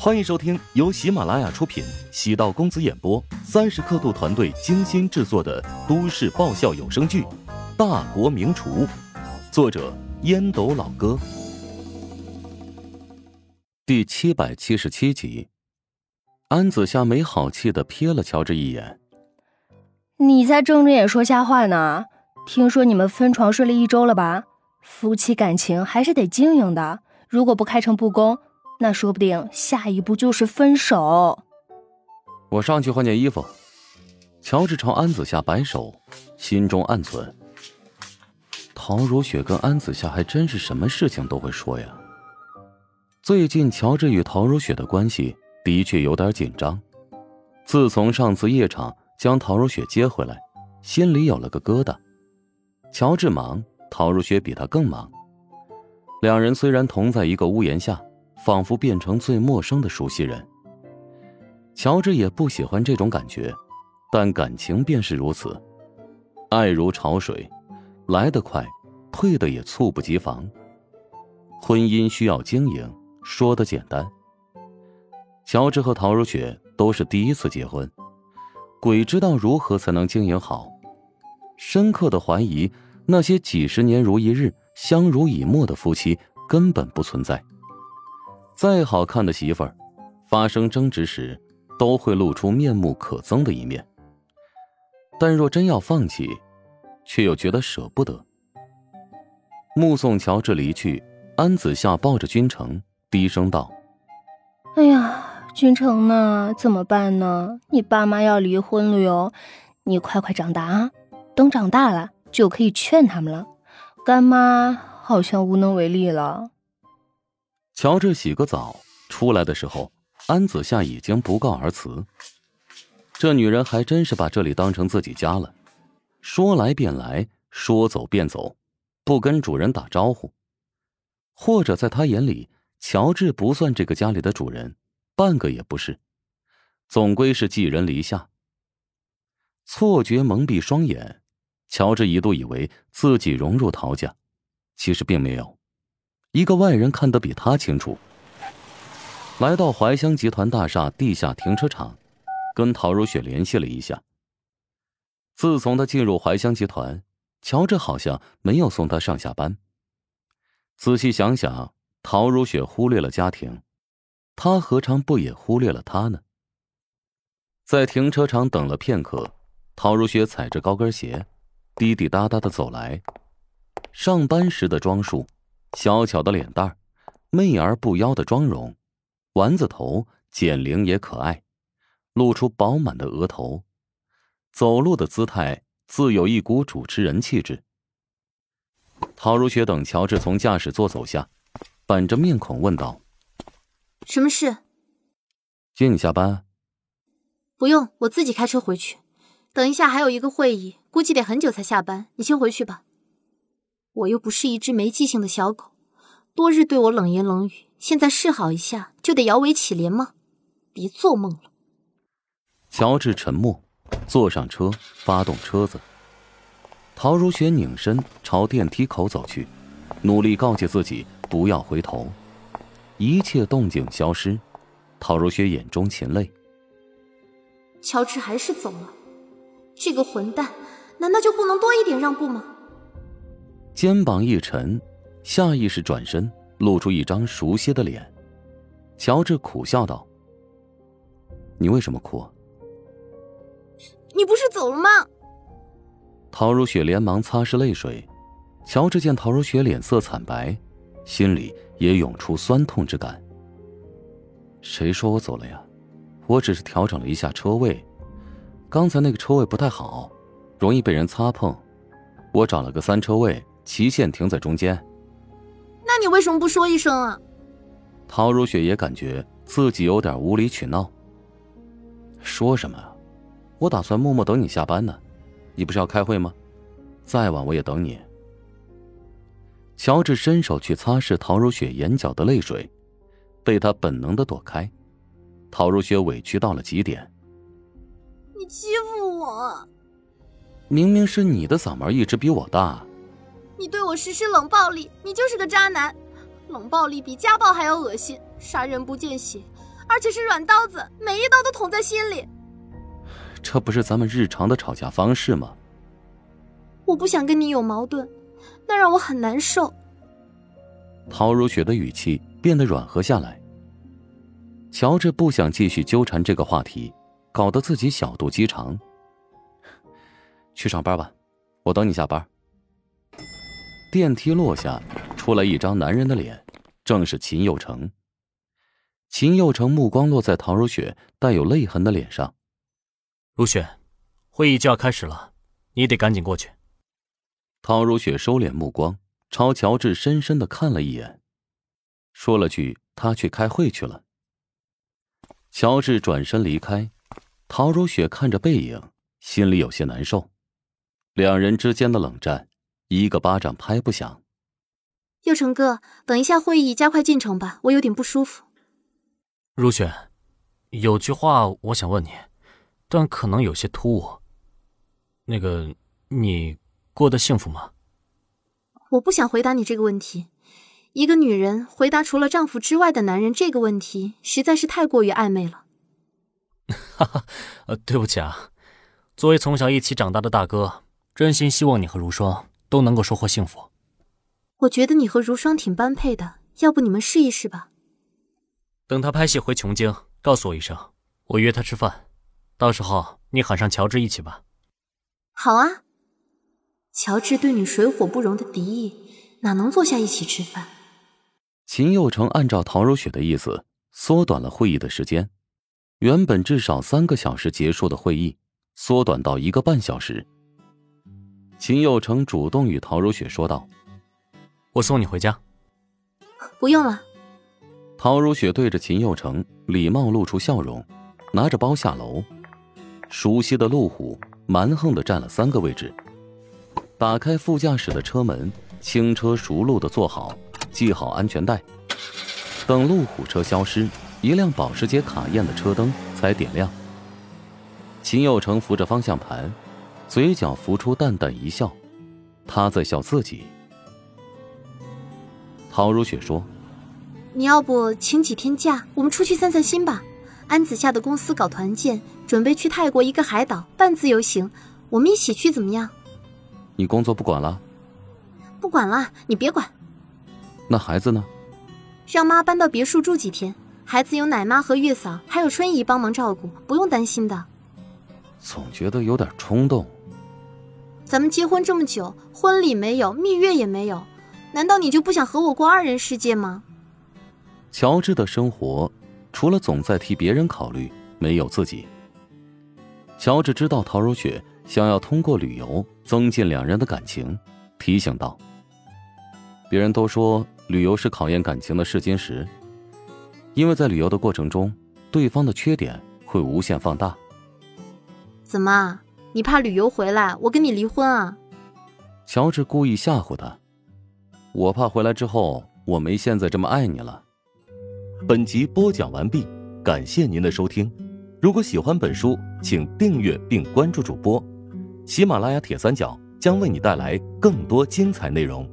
欢迎收听由喜马拉雅出品、喜道公子演播、三十刻度团队精心制作的都市爆笑有声剧《大国名厨》，作者烟斗老哥，第七百七十七集。安子夏没好气的瞥了乔治一眼：“你才睁着眼说瞎话呢！听说你们分床睡了一周了吧？夫妻感情还是得经营的，如果不开诚布公。”那说不定下一步就是分手。我上去换件衣服。乔治朝安子夏摆手，心中暗存：陶如雪跟安子夏还真是什么事情都会说呀。最近乔治与陶如雪的关系的确有点紧张。自从上次夜场将陶如雪接回来，心里有了个疙瘩。乔治忙，陶如雪比他更忙。两人虽然同在一个屋檐下。仿佛变成最陌生的熟悉人。乔治也不喜欢这种感觉，但感情便是如此，爱如潮水，来得快，退的也猝不及防。婚姻需要经营，说的简单。乔治和陶如雪都是第一次结婚，鬼知道如何才能经营好。深刻的怀疑，那些几十年如一日、相濡以沫的夫妻根本不存在。再好看的媳妇儿，发生争执时，都会露出面目可憎的一面。但若真要放弃，却又觉得舍不得。目送乔治离去，安子夏抱着君城，低声道：“哎呀，君城呢？怎么办呢？你爸妈要离婚了哟！你快快长大啊！等长大了，就可以劝他们了。干妈好像无能为力了。”乔治洗个澡出来的时候，安子夏已经不告而辞。这女人还真是把这里当成自己家了，说来便来，说走便走，不跟主人打招呼。或者在她眼里，乔治不算这个家里的主人，半个也不是，总归是寄人篱下。错觉蒙蔽双眼，乔治一度以为自己融入陶家，其实并没有。一个外人看得比他清楚。来到怀香集团大厦地下停车场，跟陶如雪联系了一下。自从他进入怀香集团，乔治好像没有送他上下班。仔细想想，陶如雪忽略了家庭，他何尝不也忽略了他呢？在停车场等了片刻，陶如雪踩着高跟鞋，滴滴答答的走来。上班时的装束。小巧的脸蛋儿，媚而不妖的妆容，丸子头减龄也可爱，露出饱满的额头，走路的姿态自有一股主持人气质。陶如雪等乔治从驾驶座走下，板着面孔问道：“什么事？接你下班？不用，我自己开车回去。等一下还有一个会议，估计得很久才下班。你先回去吧。”我又不是一只没记性的小狗，多日对我冷言冷语，现在示好一下就得摇尾乞怜吗？别做梦了。乔治沉默，坐上车，发动车子。陶如雪拧身朝电梯口走去，努力告诫自己不要回头。一切动静消失，陶如雪眼中噙泪。乔治还是走了，这个混蛋，难道就不能多一点让步吗？肩膀一沉，下意识转身，露出一张熟悉的脸。乔治苦笑道：“你为什么哭？”“你不是走了吗？”陶如雪连忙擦拭泪水。乔治见陶如雪脸色惨白，心里也涌出酸痛之感。谁说我走了呀？我只是调整了一下车位，刚才那个车位不太好，容易被人擦碰，我找了个三车位。齐线停在中间，那你为什么不说一声啊？陶如雪也感觉自己有点无理取闹。说什么？我打算默默等你下班呢。你不是要开会吗？再晚我也等你。乔治伸手去擦拭陶如雪眼角的泪水，被他本能的躲开。陶如雪委屈到了极点。你欺负我！明明是你的嗓门一直比我大。你对我实施冷暴力，你就是个渣男。冷暴力比家暴还要恶心，杀人不见血，而且是软刀子，每一刀都捅在心里。这不是咱们日常的吵架方式吗？我不想跟你有矛盾，那让我很难受。陶如雪的语气变得软和下来。乔治不想继续纠缠这个话题，搞得自己小肚鸡肠。去上班吧，我等你下班。电梯落下，出来一张男人的脸，正是秦佑成。秦佑成目光落在唐如雪带有泪痕的脸上。如雪，会议就要开始了，你得赶紧过去。唐如雪收敛目光，朝乔治深深的看了一眼，说了句：“他去开会去了。”乔治转身离开，陶如雪看着背影，心里有些难受。两人之间的冷战，一个巴掌拍不响。佑成哥，等一下会议加快进程吧，我有点不舒服。如雪，有句话我想问你，但可能有些突兀。那个，你过得幸福吗？我不想回答你这个问题。一个女人回答除了丈夫之外的男人这个问题，实在是太过于暧昧了。哈哈，呃，对不起啊。作为从小一起长大的大哥，真心希望你和如霜都能够收获幸福。我觉得你和如霜挺般配的，要不你们试一试吧。等他拍戏回琼京，告诉我一声，我约他吃饭。到时候你喊上乔治一起吧。好啊。乔治对你水火不容的敌意，哪能坐下一起吃饭？秦佑成按照陶如雪的意思，缩短了会议的时间。原本至少三个小时结束的会议，缩短到一个半小时。秦佑成主动与陶如雪说道：“我送你回家。”不用了。陶如雪对着秦佑成礼貌露出笑容，拿着包下楼。熟悉的路虎蛮横的占了三个位置，打开副驾驶的车门，轻车熟路的坐好。系好安全带，等路虎车消失，一辆保时捷卡宴的车灯才点亮。秦佑成扶着方向盘，嘴角浮出淡淡一笑，他在笑自己。陶如雪说：“你要不请几天假，我们出去散散心吧？安子夏的公司搞团建，准备去泰国一个海岛半自由行，我们一起去怎么样？”你工作不管了？不管了，你别管。那孩子呢？让妈搬到别墅住几天，孩子有奶妈和月嫂，还有春姨帮忙照顾，不用担心的。总觉得有点冲动。咱们结婚这么久，婚礼没有，蜜月也没有，难道你就不想和我过二人世界吗？乔治的生活，除了总在替别人考虑，没有自己。乔治知道陶如雪想要通过旅游增进两人的感情，提醒道。别人都说旅游是考验感情的试金石，因为在旅游的过程中，对方的缺点会无限放大。怎么，你怕旅游回来我跟你离婚啊？乔治故意吓唬他，我怕回来之后我没现在这么爱你了。本集播讲完毕，感谢您的收听。如果喜欢本书，请订阅并关注主播。喜马拉雅铁三角将为你带来更多精彩内容。